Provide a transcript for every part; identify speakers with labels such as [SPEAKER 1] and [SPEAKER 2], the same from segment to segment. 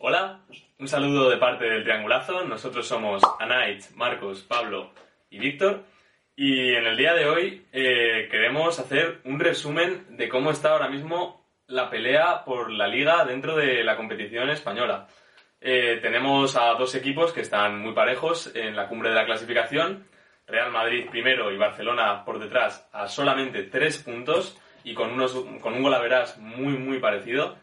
[SPEAKER 1] Hola, un saludo de parte del Triangulazo. Nosotros somos Anait, Marcos, Pablo y Víctor. Y en el día de hoy eh, queremos hacer un resumen de cómo está ahora mismo la pelea por la liga dentro de la competición española. Eh, tenemos a dos equipos que están muy parejos en la cumbre de la clasificación. Real Madrid primero y Barcelona por detrás a solamente tres puntos y con, con un golaveras muy, muy parecido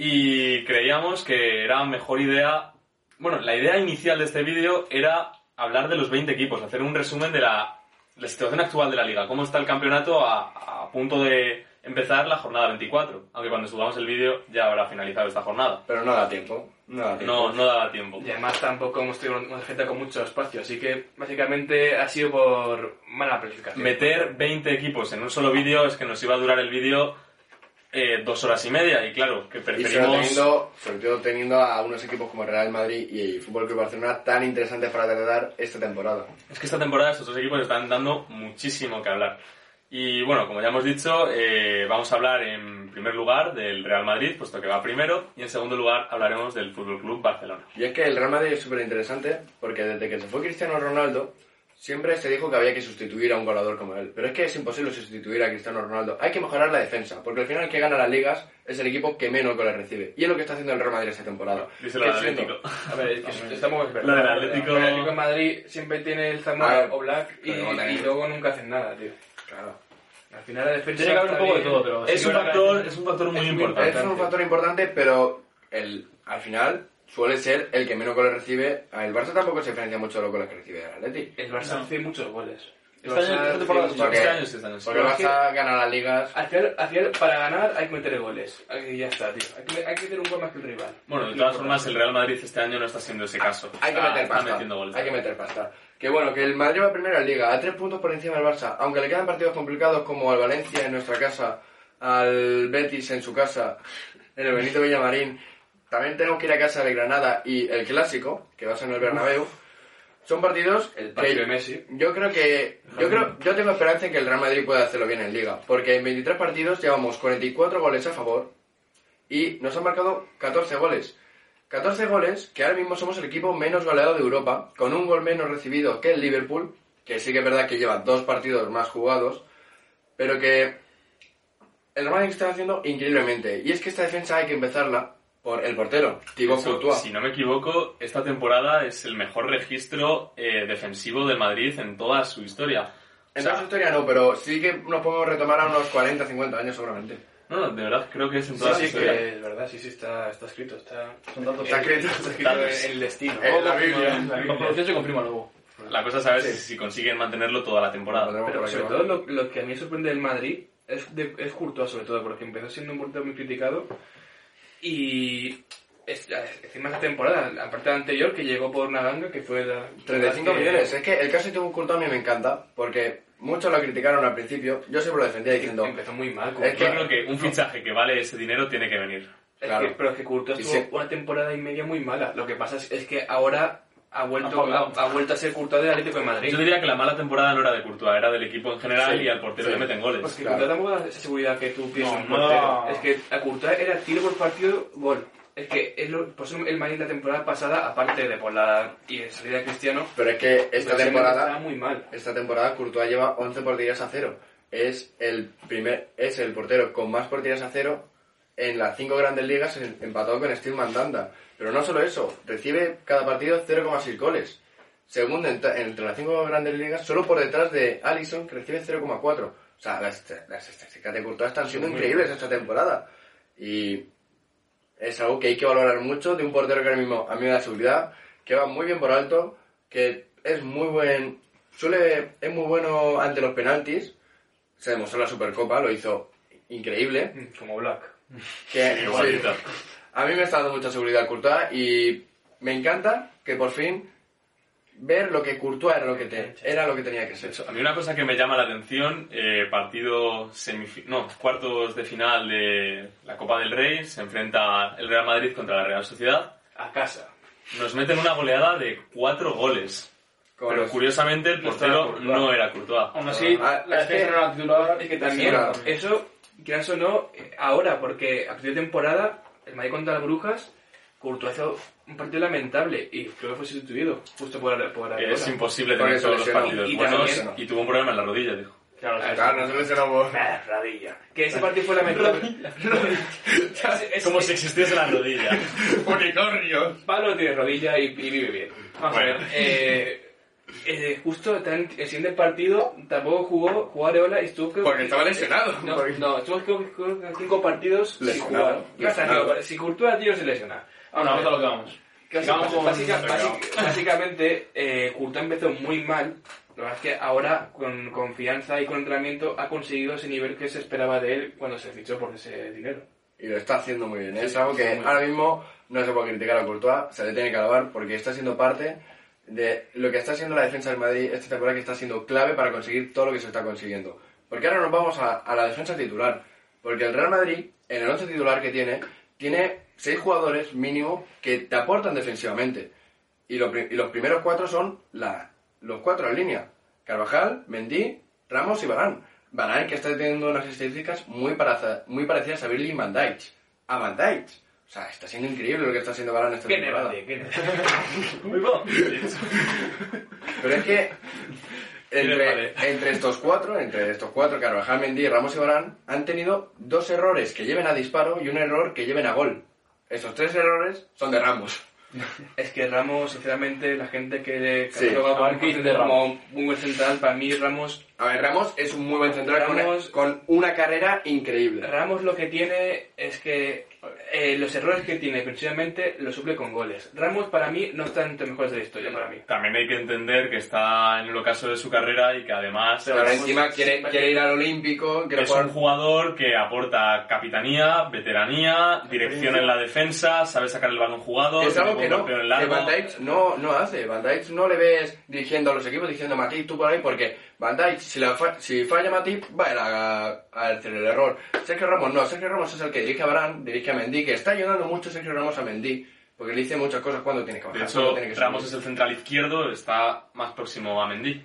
[SPEAKER 1] y creíamos que era mejor idea, bueno, la idea inicial de este vídeo era hablar de los 20 equipos, hacer un resumen de la, la situación actual de la liga, cómo está el campeonato a, a punto de empezar la jornada 24, aunque cuando subamos el vídeo ya habrá finalizado esta jornada.
[SPEAKER 2] Pero no da tiempo. No da tiempo.
[SPEAKER 1] No, no daba tiempo.
[SPEAKER 3] Y además tampoco hemos tenido una gente con mucho espacio, así que básicamente ha sido por mala planificación.
[SPEAKER 1] Meter 20 equipos en un solo vídeo es que nos iba a durar el vídeo eh, dos horas y media y claro, que
[SPEAKER 2] Y
[SPEAKER 1] preferimos...
[SPEAKER 2] teniendo, sobre todo teniendo a unos equipos como Real Madrid y Fútbol Club Barcelona tan interesantes para tratar esta temporada.
[SPEAKER 1] Es que esta temporada estos dos equipos están dando muchísimo que hablar. Y bueno, como ya hemos dicho, eh, vamos a hablar en primer lugar del Real Madrid, puesto que va primero, y en segundo lugar hablaremos del Fútbol Club Barcelona.
[SPEAKER 2] Y es que el Real Madrid es súper interesante porque desde que se fue Cristiano Ronaldo siempre se dijo que había que sustituir a un goleador como él. Pero es que es imposible sustituir a Cristiano Ronaldo. Hay que mejorar la defensa, porque al final el que gana las ligas es el equipo que menos goles recibe. Y es lo que está haciendo el Real Madrid esta temporada.
[SPEAKER 1] Al
[SPEAKER 2] siendo-
[SPEAKER 1] Atlético.
[SPEAKER 3] A ver, es que estamos es verdad.
[SPEAKER 1] La del Atlético-
[SPEAKER 3] El Atlético de Madrid siempre tiene el Zamora
[SPEAKER 2] Ah,
[SPEAKER 3] o Black y, y luego nunca hacen nada, tío.
[SPEAKER 2] Claro.
[SPEAKER 3] Al final la defensa
[SPEAKER 4] Tiene que haber un poco de todo, pero
[SPEAKER 1] Es un, factor, es un factor muy
[SPEAKER 3] es muy
[SPEAKER 1] importante.
[SPEAKER 2] Es un factor importante, pero el, al final suele ser el que menos goles recibe. El Barça tampoco se diferencia mucho de los goles que recibe el Atleti.
[SPEAKER 3] El Barça hace muchos goles. El
[SPEAKER 4] Este año-
[SPEAKER 3] Barça
[SPEAKER 2] porque-
[SPEAKER 1] Este año sí, este año sí.
[SPEAKER 2] Porque el
[SPEAKER 3] Pero es que-
[SPEAKER 2] Barça gana las ligas.
[SPEAKER 3] Al final, al final, para ganar hay que meter goles. Y ya está, tío. Hay que, hay que meter un gol más que el rival.
[SPEAKER 1] Bueno, de todas formas, el Real Madrid este año no está siendo ese caso.
[SPEAKER 2] Hay que
[SPEAKER 1] Está-
[SPEAKER 2] meter
[SPEAKER 1] está
[SPEAKER 2] pasta.
[SPEAKER 1] metiendo goles.
[SPEAKER 2] Hay que meter pasta. Que bueno, que el Madrid va primero en Liga, a tres puntos por encima del Barça. Aunque le quedan partidos complicados como al Valencia en nuestra casa, al Betis en su casa, en el Benito Villamarín. También tenemos que ir a casa de Granada y el Clásico, que va a ser en el Bernabéu. Son partidos
[SPEAKER 3] El partido de Messi.
[SPEAKER 2] yo creo que yo creo yo tengo esperanza en que el Real Madrid pueda hacerlo bien en Liga, porque en 23 partidos llevamos 44 goles a favor y nos han marcado 14 goles. 14 goles, que ahora mismo somos el equipo menos goleado de Europa, con un gol menos recibido que el Liverpool, que sí que es verdad que lleva dos partidos más jugados, pero que el Real Madrid está haciendo increíblemente. Y es que esta defensa hay que empezarla por el portero, Thibaut Courtois.
[SPEAKER 1] Si no me equivoco, esta temporada es el mejor registro eh, defensivo del Madrid en toda su historia.
[SPEAKER 2] En
[SPEAKER 1] O sea,
[SPEAKER 2] toda su historia no, pero sí que nos podemos retomar a unos 40, 50 años seguramente.
[SPEAKER 1] no, no, de verdad creo que es en
[SPEAKER 3] Sí,
[SPEAKER 1] toda su
[SPEAKER 3] sí,
[SPEAKER 1] historia.
[SPEAKER 3] que verdad, sí, sí, está, está escrito. Está,
[SPEAKER 4] Son datos.
[SPEAKER 2] Está escrito.
[SPEAKER 3] está escrito en el destino.
[SPEAKER 2] En la Biblia.
[SPEAKER 4] La información se confirma luego.
[SPEAKER 1] La cosa, ¿sabes? Es si consiguen mantenerlo toda la temporada.
[SPEAKER 3] Pero
[SPEAKER 2] aquí
[SPEAKER 3] sobre todo lo, lo que a mí sorprende del Madrid es, de, es Courtois, sobre todo, porque empezó siendo un portero muy criticado y es, encima de esta temporada, aparte de la anterior, que llegó por una ganga, que fue la...
[SPEAKER 2] 35
[SPEAKER 3] que-
[SPEAKER 2] millones. Es que el caso de Thibaut Courtois a mí me encanta, porque muchos lo criticaron al principio. Yo siempre lo defendía diciendo...
[SPEAKER 3] Empezó muy mal.
[SPEAKER 2] Es que
[SPEAKER 1] Yo creo que un fichaje que vale ese dinero tiene que venir.
[SPEAKER 3] Es
[SPEAKER 2] Claro.
[SPEAKER 3] que, pero es que Courtois tuvo
[SPEAKER 2] sí.
[SPEAKER 3] una temporada y media muy mala. Lo que pasa es, es que ahora ha vuelto,
[SPEAKER 4] Ha
[SPEAKER 3] ha, ha vuelto a ser Courtois del Atlético de Madrid.
[SPEAKER 1] Yo diría que la mala temporada no era de Courtois, era del equipo en general
[SPEAKER 2] Sí,
[SPEAKER 1] y al portero
[SPEAKER 2] sí.
[SPEAKER 1] le meten goles.
[SPEAKER 3] Pues que
[SPEAKER 2] Claro.
[SPEAKER 3] Courtois tampoco da esa seguridad que tú piensas
[SPEAKER 4] No,
[SPEAKER 3] en
[SPEAKER 4] no.
[SPEAKER 3] Es que a Courtois era tiro por partido, gol. Es que es lo, por eso el Madrid la temporada pasada, aparte de por la y de salida de Cristiano,
[SPEAKER 2] Pero es que esta
[SPEAKER 3] pues,
[SPEAKER 2] temporada...
[SPEAKER 3] muy mal.
[SPEAKER 2] Esta temporada Courtois lleva 11 porterías a cero. Es el primer, es el portero con más porterías a cero en las cinco grandes ligas, empatado con Steve Mandanda. Pero no solo eso, recibe cada partido 0,6 goles. Segundo entre las cinco grandes ligas, solo por detrás de Allison, que recibe 0,4. O sea, las, las estadísticas de Courtois están siendo increíbles esta temporada. Y es algo que hay que valorar mucho de un portero que ahora mismo a mí me da seguridad, que va muy bien por alto, que es muy buen, suele, es muy bueno ante los penaltis, se demostró en la Supercopa, lo hizo increíble,
[SPEAKER 3] Mm, Como Black.
[SPEAKER 2] Que
[SPEAKER 1] Igualito.
[SPEAKER 2] A mí me está dando mucha seguridad Courtois y me encanta que por fin ver lo que Courtois era lo que, te- era lo que tenía que ser.
[SPEAKER 1] A mí una cosa que me llama la atención, eh, partido no, cuartos de final de la Copa del Rey, se enfrenta el Real Madrid contra la Real Sociedad,
[SPEAKER 3] A casa.
[SPEAKER 1] nos meten una goleada de cuatro goles.
[SPEAKER 2] Con
[SPEAKER 1] Pero
[SPEAKER 2] los-
[SPEAKER 1] curiosamente el portero no era Courtois.
[SPEAKER 4] Aún así,
[SPEAKER 2] Ah,
[SPEAKER 4] la
[SPEAKER 2] es que-
[SPEAKER 4] defensa no era titular.
[SPEAKER 3] Es que también,
[SPEAKER 2] claro.
[SPEAKER 3] Eso, quieras o no, eh, ahora, porque a principio de temporada, el Madrid contra las Brujas, Courtois hizo un partido lamentable y creo que fue sustituido justo por, por
[SPEAKER 1] Es
[SPEAKER 3] Areola.
[SPEAKER 1] imposible tener todos los
[SPEAKER 2] lesionó.
[SPEAKER 1] partidos
[SPEAKER 3] Y
[SPEAKER 1] buenos
[SPEAKER 2] también-
[SPEAKER 1] y tuvo un problema en la rodilla, dijo.
[SPEAKER 4] Claro.
[SPEAKER 2] Claro, no se lesionamos.
[SPEAKER 3] Ah, rodilla. Que ese partido fue lamentable. Es- es-
[SPEAKER 1] Como si existiese la rodilla.
[SPEAKER 2] ¡Unicornio!
[SPEAKER 3] Pablo tiene rodilla y, y vive bien. Vamos
[SPEAKER 1] Bueno.
[SPEAKER 3] a ver. Eh, eh, justo el siguiente partido tampoco jugó, jugó Areola y estuvo creo
[SPEAKER 2] Porque
[SPEAKER 3] que-
[SPEAKER 2] estaba lesionado.
[SPEAKER 3] No, no, estuvo creo, creo cinco partidos sin
[SPEAKER 2] Lesionado.
[SPEAKER 3] jugar.
[SPEAKER 2] Lesionado.
[SPEAKER 3] Que Si Courtois, tío, se lesiona.
[SPEAKER 4] Bueno, vamos a lo que vamos. Con-
[SPEAKER 3] básica- basi- básicamente, eh, Courtois empezó muy mal. Lo que es que ahora, con confianza y con entrenamiento, ha conseguido ese nivel que se esperaba de él cuando se fichó por ese dinero.
[SPEAKER 2] Y lo está haciendo muy bien.
[SPEAKER 3] Sí,
[SPEAKER 2] Es algo que ahora mismo no se puede criticar a Courtois, se le tiene que alabar porque está siendo parte de lo que está haciendo la defensa del Madrid esta temporada que está siendo clave para conseguir todo lo que se está consiguiendo. Porque ahora nos vamos a, la defensa titular. Porque el Real Madrid, en el once titular que tiene, tiene seis jugadores mínimo que te aportan defensivamente. Y, los primeros cuatro son los cuatro en línea. Carvajal, Mendy, Ramos y Varane. Varane que está teniendo unas estadísticas muy, parecidas a Virgil van Dijk. A Van. O sea, está siendo increíble lo que está haciendo Varane esta temporada. Pero es que entre, entre estos cuatro, entre estos cuatro, Carvajal, Mendy, Ramos y Varane, han tenido dos errores que lleven a disparo y un error que lleven a gol. Esos tres errores son de Ramos.
[SPEAKER 3] Es que Ramos, sinceramente, la gente que
[SPEAKER 2] Sí.
[SPEAKER 3] cataloga
[SPEAKER 4] A ver,
[SPEAKER 3] como,
[SPEAKER 4] ¿qué dices de
[SPEAKER 3] como un buen central, para mí Ramos,
[SPEAKER 2] A ver, Ramos es un muy buen central con una-
[SPEAKER 3] Ramos-
[SPEAKER 2] con una carrera increíble.
[SPEAKER 3] Ramos lo que tiene es que eh, los errores que tiene precisamente los suple con goles. Ramos para mí no está entre los mejores de la historia, para mí.
[SPEAKER 1] También hay que entender que está en el ocaso de su carrera y que además
[SPEAKER 2] Pero ahora encima quiere, quiere ir al Olímpico, quiere
[SPEAKER 1] es
[SPEAKER 2] jugar...
[SPEAKER 1] un jugador que aporta capitanía, veteranía, dirección en la defensa, sabe sacar el balón jugado,
[SPEAKER 2] Es algo que no, que
[SPEAKER 1] largo.
[SPEAKER 2] Van Dijk no, no hace. Van Dijk no le ves dirigiendo a los equipos diciendo Matip, tú por ahí, porque Van Dijk, si, la fa- si falla Matip, va a, ir a, a hacer el error. Sergio Ramos no, Sergio Ramos es el que dirige a Varane, dirige a Mendy, que está ayudando mucho Sergio Ramos a Mendy, porque le dice muchas cosas cuando tiene que
[SPEAKER 1] De
[SPEAKER 2] bajar,
[SPEAKER 1] hecho,
[SPEAKER 2] tiene que
[SPEAKER 1] Ramos es el central izquierdo, está más próximo a Mendy.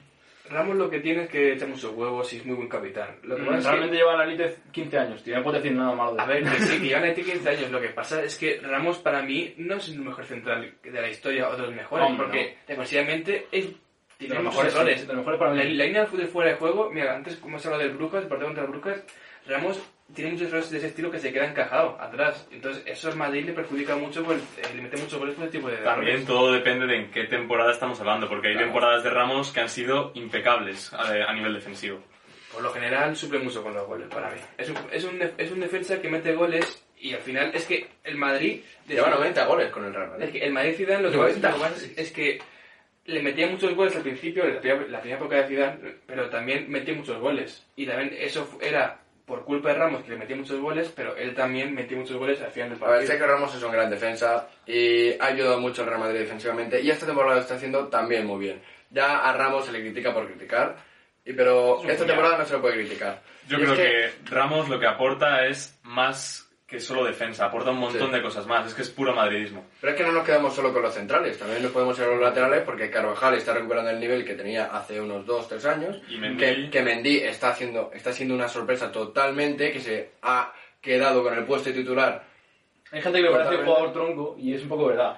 [SPEAKER 3] Ramos lo que tiene es que echa muchos huevos y es muy buen capitán. Lo que pasa es que-
[SPEAKER 4] Realmente lleva la elite 15 años, tío. No puedo decir nada malo de
[SPEAKER 3] A ver, que sí, que llevan aquí 15 años. Lo que pasa es que Ramos para mí no es el mejor central de la historia o de los mejores, porque defensivamente es,
[SPEAKER 4] De
[SPEAKER 3] tiene
[SPEAKER 4] los mejores,
[SPEAKER 3] errores.
[SPEAKER 4] sí, de los mejores para
[SPEAKER 3] La,
[SPEAKER 4] mí.
[SPEAKER 3] la línea del fútbol fuera de juego, mira, antes como se hablado del Brujas, el partido contra el Brujas, Ramos tiene muchos errores de ese estilo que se queda encajado atrás. Entonces, eso al Madrid le perjudica mucho, pues, eh, le mete muchos goles por ese tipo de
[SPEAKER 1] También
[SPEAKER 3] errores.
[SPEAKER 1] todo depende de en qué temporada estamos hablando, porque hay
[SPEAKER 3] Claro.
[SPEAKER 1] temporadas de Ramos que han sido impecables a, a nivel defensivo.
[SPEAKER 3] Por lo general, suple mucho con los goles para mí. Es un, es un, es un defensa que mete goles y al final es que el Madrid...
[SPEAKER 2] Lleva 90 goles con el Real
[SPEAKER 3] Es
[SPEAKER 2] Madrid.
[SPEAKER 3] que el Madrid Zidane lo que,
[SPEAKER 2] No,
[SPEAKER 3] pasa-
[SPEAKER 2] está.
[SPEAKER 3] lo que pasa es, es que le metía muchos goles al principio, la primera, la primera época de Zidane, pero también metía muchos goles. Y también eso era por culpa de Ramos que le metía muchos goles, pero él también metía muchos goles al final del
[SPEAKER 2] A ver,
[SPEAKER 3] partido.
[SPEAKER 2] Sergio Ramos es un gran defensa y ha ayudado mucho al Real Madrid defensivamente y esta temporada lo está haciendo también muy bien. Ya a Ramos se le critica por criticar, y, pero esta temporada no se lo puede criticar.
[SPEAKER 1] Yo
[SPEAKER 2] Y es
[SPEAKER 1] creo que... Ramos lo que aporta es más que solo defensa, aporta un montón
[SPEAKER 2] Sí.
[SPEAKER 1] de cosas más, es que es puro madridismo.
[SPEAKER 2] Pero es que no nos quedamos solo con los centrales, también nos podemos ir a los laterales porque Carvajal está recuperando el nivel que tenía hace unos 2-3 años.
[SPEAKER 1] Y Mendy-
[SPEAKER 2] Que, que Mendy está, haciendo, está siendo una sorpresa totalmente, que se ha quedado con el puesto de titular.
[SPEAKER 4] Hay gente que le parece
[SPEAKER 2] Totalmente.
[SPEAKER 4] jugador tronco y es un poco verdad.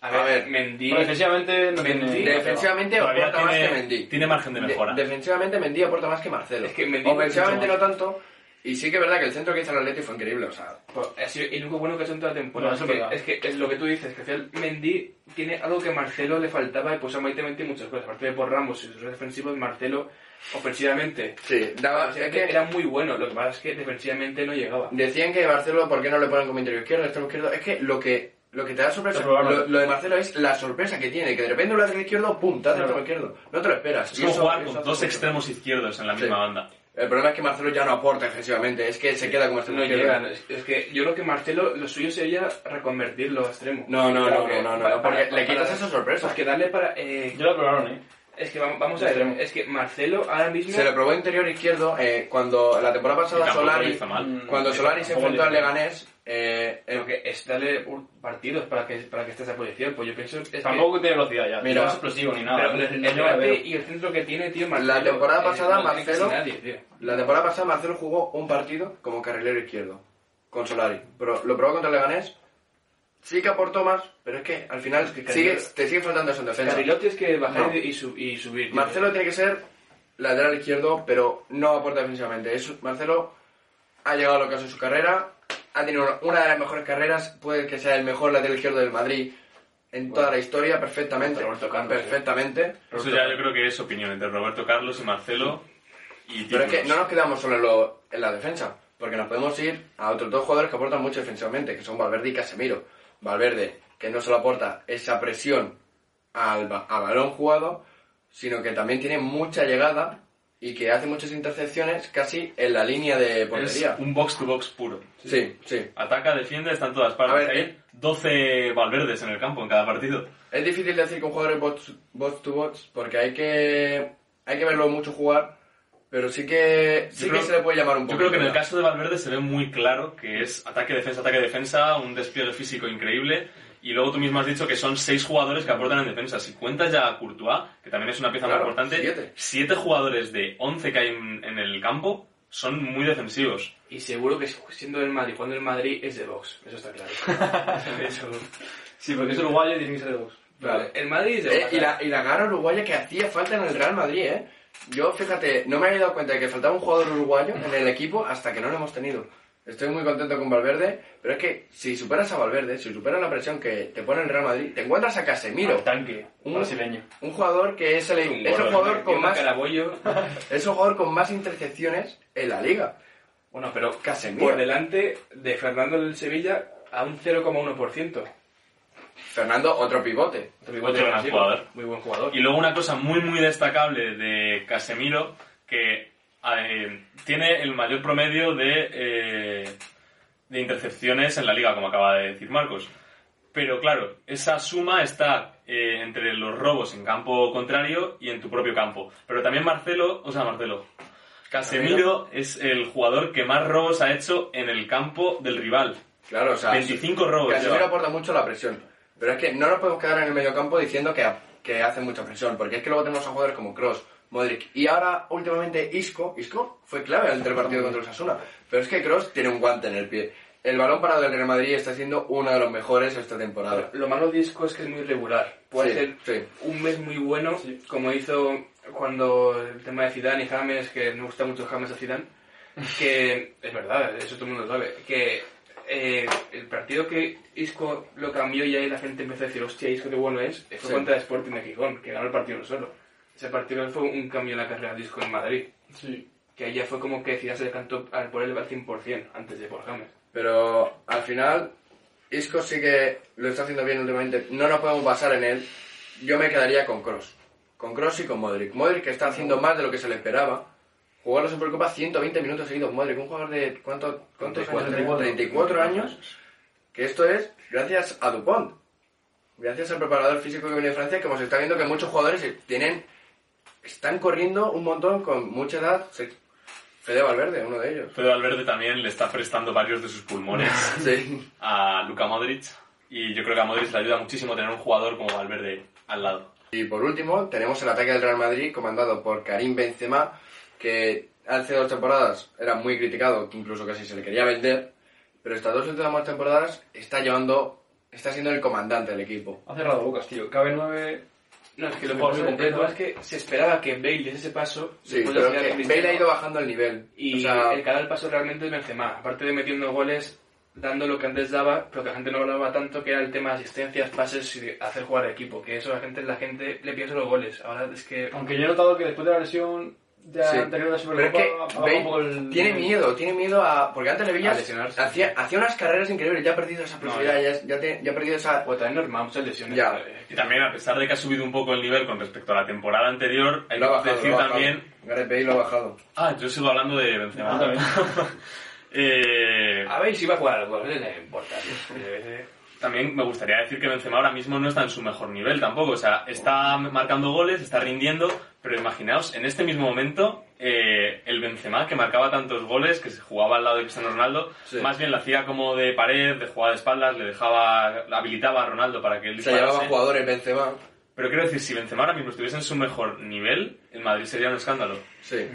[SPEAKER 3] A
[SPEAKER 2] A
[SPEAKER 3] ver,
[SPEAKER 2] ver,
[SPEAKER 3] Mendy...
[SPEAKER 4] Defensivamente no
[SPEAKER 3] Mendy-
[SPEAKER 4] tiene...
[SPEAKER 2] Defensivamente aporta más que
[SPEAKER 1] tiene,
[SPEAKER 2] Mendy.
[SPEAKER 1] tiene margen de
[SPEAKER 2] De-
[SPEAKER 1] mejora.
[SPEAKER 2] defensivamente Mendy aporta más que Marcelo.
[SPEAKER 3] Es que Mendy
[SPEAKER 2] Ofensivamente no tanto. Y sí que es verdad que el centro que hizo el Atleti fue increíble. O sea,
[SPEAKER 3] Pues, ha sido el único bueno que ha hecho en toda la temporada.
[SPEAKER 4] No,
[SPEAKER 3] es, que, es que es lo que tú dices, que final Mendy tiene algo que a Marcelo le faltaba y pues a Maite mete muchas cosas. Aparte de por Ramos y sus defensivos, Marcelo ofensivamente
[SPEAKER 2] sí, daba,
[SPEAKER 3] o sea,
[SPEAKER 2] es
[SPEAKER 3] que
[SPEAKER 2] que
[SPEAKER 3] era muy bueno, lo que pasa es que defensivamente no llegaba.
[SPEAKER 2] decían que Marcelo, ¿por qué no le ponen como interior izquierdo, extremo izquierdo? Es que lo que, lo que te da sorpresa,
[SPEAKER 4] Lo
[SPEAKER 2] lo, lo de Marcelo es la sorpresa que tiene, que de repente un lateral izquierdo, pum, te hace
[SPEAKER 4] Claro.
[SPEAKER 2] extremo izquierdo. No te lo esperas.
[SPEAKER 1] Es como
[SPEAKER 2] eso-
[SPEAKER 1] jugar con
[SPEAKER 2] hace
[SPEAKER 1] dos extremos izquierdos en la misma
[SPEAKER 2] Sí.
[SPEAKER 1] banda.
[SPEAKER 2] El problema es que Marcelo ya no aporta defensivamente, es que se queda como extremo
[SPEAKER 3] No
[SPEAKER 2] izquierdo.
[SPEAKER 3] llegan. Es, que yo creo que Marcelo, lo suyo sería reconvertirlo a extremo.
[SPEAKER 2] No, no, no,
[SPEAKER 3] que
[SPEAKER 2] no, no, no,
[SPEAKER 3] para-
[SPEAKER 2] porque
[SPEAKER 3] para-
[SPEAKER 2] le quitas esa sorpresa.
[SPEAKER 3] Porque darle para... eh,
[SPEAKER 4] Yo lo probaron, ¿eh?
[SPEAKER 3] es que vamos, vamos a ver,
[SPEAKER 4] Extremo.
[SPEAKER 3] es que Marcelo ahora mismo...
[SPEAKER 2] Se le probó interior izquierdo eh, cuando la temporada pasada
[SPEAKER 1] lo
[SPEAKER 2] Solari,
[SPEAKER 1] mal.
[SPEAKER 4] Mm,
[SPEAKER 2] cuando Solari se enfrentó al
[SPEAKER 4] le-
[SPEAKER 2] Leganés, eh,
[SPEAKER 3] que es darle un- partidos para que, para que esté esa posición. Pues yo pienso es que-
[SPEAKER 4] Tampoco tiene velocidad ya.
[SPEAKER 2] Mira,
[SPEAKER 4] no es explosivo ni nada.
[SPEAKER 3] Pero el, el y el centro que tiene, tío, Marcelo...
[SPEAKER 2] La temporada
[SPEAKER 3] eh,
[SPEAKER 2] pasada, Marcelo-
[SPEAKER 3] nadie, tío.
[SPEAKER 2] la temporada pasada Marcelo jugó un partido como carrilero izquierdo con Solari, pero lo probó contra Leganés. Sí que aportó más, pero es que al final
[SPEAKER 3] Es que
[SPEAKER 2] sigue,
[SPEAKER 3] Carrillo-
[SPEAKER 2] te sigue faltando eso en defensa.
[SPEAKER 3] Carrilote es que bajar
[SPEAKER 2] No.
[SPEAKER 3] y, su- y subir. tío.
[SPEAKER 2] Marcelo tiene que ser lateral izquierdo, pero no aporta defensivamente. Es- Marcelo ha llegado a lo que ha sido su carrera, ha tenido una, de las mejores carreras, puede que sea el mejor lateral izquierdo del Madrid en toda la historia, perfectamente.
[SPEAKER 3] Roberto Carlos, ¿eh?
[SPEAKER 2] perfectamente.
[SPEAKER 1] Eso ya yo creo que es opinión entre Roberto Carlos y Marcelo. Y
[SPEAKER 2] Pero es que no nos quedamos solo en, lo- en la defensa, porque nos podemos ir a otros dos jugadores que aportan mucho defensivamente, que son Valverde y Casemiro. Valverde, que no solo aporta esa presión al a balón jugado, sino que también tiene mucha llegada y que hace muchas intercepciones casi en la línea de
[SPEAKER 1] Es
[SPEAKER 2] portería.
[SPEAKER 1] un box to box puro.
[SPEAKER 2] Sí, sí.
[SPEAKER 1] Ataca, defiende, está en todas partes.
[SPEAKER 2] A ver,
[SPEAKER 1] Hay
[SPEAKER 2] eh.
[SPEAKER 1] 12 Valverdes en el campo en cada partido.
[SPEAKER 2] Es difícil decir que un jugador es box, box to box, porque hay que, hay que verlo mucho jugar, pero sí que, sí
[SPEAKER 1] Yo
[SPEAKER 2] que
[SPEAKER 1] creo-
[SPEAKER 2] se le puede llamar un poco.
[SPEAKER 1] Yo creo que en el caso de Valverde se ve muy claro que es ataque, defensa, ataque, defensa, un despliegue físico increíble. Y luego tú mismo has dicho que son seis jugadores que aportan en defensa. Si cuentas ya a Courtois, que también es una pieza
[SPEAKER 2] Claro,
[SPEAKER 1] muy importante,
[SPEAKER 2] siete.
[SPEAKER 1] siete jugadores de 11 que hay en, en el campo son muy defensivos.
[SPEAKER 3] Y seguro que siendo el Madrid, jugando el Madrid, es de box. Eso está claro.
[SPEAKER 4] Sí, porque es uruguayo y tiene que ser de Vox.
[SPEAKER 2] Vale.
[SPEAKER 3] El Madrid es de
[SPEAKER 2] Eh,
[SPEAKER 3] box.
[SPEAKER 2] y, la, y la garra uruguaya que hacía falta en el Real Madrid, ¿eh? Yo, fíjate, no me había dado cuenta de que faltaba un jugador uruguayo en el equipo hasta que no lo hemos tenido. Estoy muy contento con Valverde, pero es que si superas a Valverde, si superas la presión que te pone el Real Madrid, te encuentras a Casemiro,
[SPEAKER 4] Al tanque
[SPEAKER 2] Un-
[SPEAKER 4] brasileño.
[SPEAKER 2] un jugador que es el,
[SPEAKER 3] Un
[SPEAKER 2] es el
[SPEAKER 3] gordo,
[SPEAKER 2] jugador con
[SPEAKER 3] un
[SPEAKER 2] más es el jugador con más intercepciones en la liga.
[SPEAKER 3] Bueno, pero
[SPEAKER 2] Casemiro.
[SPEAKER 3] por delante de Fernando del Sevilla a un 0,1%.
[SPEAKER 2] Fernando, otro pivote.
[SPEAKER 3] Otro pivote
[SPEAKER 1] Otro gran jugador.
[SPEAKER 3] Muy buen jugador.
[SPEAKER 1] Y luego una cosa muy muy destacable de Casemiro, que eh, tiene el mayor promedio de, eh, de intercepciones en la liga, como acaba de decir Marcos. Pero claro, esa suma está eh, entre los robos en campo contrario y en tu propio campo. Pero también Marcelo, o sea, Marcelo, Casemiro es el jugador que más robos ha hecho en el campo del rival.
[SPEAKER 2] Claro, o sea,
[SPEAKER 1] 25 robos.
[SPEAKER 2] Casemiro aporta mucho la presión. Pero es que no nos podemos quedar en el medio campo diciendo que, que hacen mucha presión, porque es que luego tenemos a jugadores como Cross, Modric y ahora últimamente Isco. Isco fue clave en el partido contra el Sasuna. Pero es que Cross tiene un guante en el pie. El balón parado del Real Madrid está siendo uno de los mejores esta temporada.
[SPEAKER 3] Lo malo de Isco es que es muy regular. Puede
[SPEAKER 2] Sí,
[SPEAKER 3] ser
[SPEAKER 2] sí.
[SPEAKER 3] un mes muy bueno, como hizo cuando el tema de Zidane y James, que me gusta mucho James a Zidane, que es verdad, eso todo el mundo lo sabe, que eh, el partido que Isco lo cambió y ahí la gente empezó a decir, hostia, Isco qué bueno es, fue
[SPEAKER 2] Sí.
[SPEAKER 3] contra el Sporting de Gijón, que ganó el partido solo. Ese partido fue un cambio en la carrera de Isco en Madrid,
[SPEAKER 4] Sí.
[SPEAKER 3] que ahí ya fue como que Zidane se decantó al- por él al 100% antes de por James.
[SPEAKER 2] Pero al final, Isco sí que lo está haciendo bien últimamente. No nos podemos basar en él. Yo me quedaría con Cross. Con Cross y con Modric. Modric que está haciendo más de lo que se le esperaba. Jugó la Supercopa 120 minutos seguidos. Modric, un jugador de... ¿cuánto, ¿Cuántos años?
[SPEAKER 4] 34.
[SPEAKER 2] 34 años. Que esto es gracias a Dupont. Gracias al preparador físico que viene de Francia, que hemos está viendo que muchos jugadores tienen... Están corriendo un montón con mucha edad. Fede Valverde, uno de ellos.
[SPEAKER 1] Fede Valverde también le está prestando varios de sus pulmones
[SPEAKER 2] Sí.
[SPEAKER 1] a Luka Modric. Y yo creo que a Modric le ayuda muchísimo tener un jugador como Valverde al lado.
[SPEAKER 2] Y por último, tenemos el ataque del Real Madrid comandado por Karim Benzema, que hace dos temporadas era muy criticado, que incluso casi se le quería vender, pero estas dos últimas temporadas está llevando, está siendo el comandante del equipo.
[SPEAKER 4] Ha cerrado bocas, tío. Cabe 9.
[SPEAKER 3] No, es que lo que pasa
[SPEAKER 4] completo.
[SPEAKER 3] problema es que se esperaba que Bale diese ese paso.
[SPEAKER 2] Sí, pero que Bale ha
[SPEAKER 3] Cristiano.
[SPEAKER 2] ido bajando el nivel.
[SPEAKER 3] Y
[SPEAKER 2] o sea,
[SPEAKER 3] el que da el paso realmente es Benzema. Aparte de metiendo goles, dando lo que antes daba, pero que la gente no valoraba tanto, que era el tema de asistencias, pases y hacer jugar al equipo. Que eso la gente, la gente le piensa los goles. Ahora es que...
[SPEAKER 4] Aunque yo he notado que después de la lesión de
[SPEAKER 2] Sí.
[SPEAKER 4] anterior de
[SPEAKER 2] Pero es que
[SPEAKER 4] Supercopa,
[SPEAKER 2] Bale
[SPEAKER 4] un poco el-
[SPEAKER 2] tiene miedo, tiene miedo a... Porque antes le
[SPEAKER 3] A
[SPEAKER 2] veías... Hacía, hacía unas carreras increíbles, ya ha perdido esa profundidad, ya, ya, te- ya ha perdido esa...
[SPEAKER 3] Pues también normal, muchas lesiones.
[SPEAKER 2] Ya.
[SPEAKER 1] Y también, a pesar de que ha subido un poco el nivel con respecto a la temporada anterior, hay
[SPEAKER 2] Lo
[SPEAKER 1] que
[SPEAKER 2] bajado,
[SPEAKER 1] decir
[SPEAKER 2] lo
[SPEAKER 1] también...
[SPEAKER 2] Gareth Bale lo ha bajado.
[SPEAKER 1] Ah, yo sigo hablando de Benzema.
[SPEAKER 4] Ah, también.
[SPEAKER 1] Eh,
[SPEAKER 3] A ver si va a jugar algo, no le importa.
[SPEAKER 1] También me gustaría decir que Benzema ahora mismo no está en su mejor nivel tampoco. O sea, está marcando goles, está rindiendo, pero imaginaos, en este mismo momento, eh, el Benzema que marcaba tantos goles, que se jugaba al lado de Cristiano Ronaldo,
[SPEAKER 2] Sí.
[SPEAKER 1] más bien lo hacía como de pared, de jugada de espaldas, le dejaba, habilitaba a Ronaldo para que él
[SPEAKER 2] Se llevaba jugadores Benzema.
[SPEAKER 1] Pero quiero decir, si Benzema ahora mismo estuviese en su mejor nivel, el Madrid sería un escándalo.
[SPEAKER 2] Sí.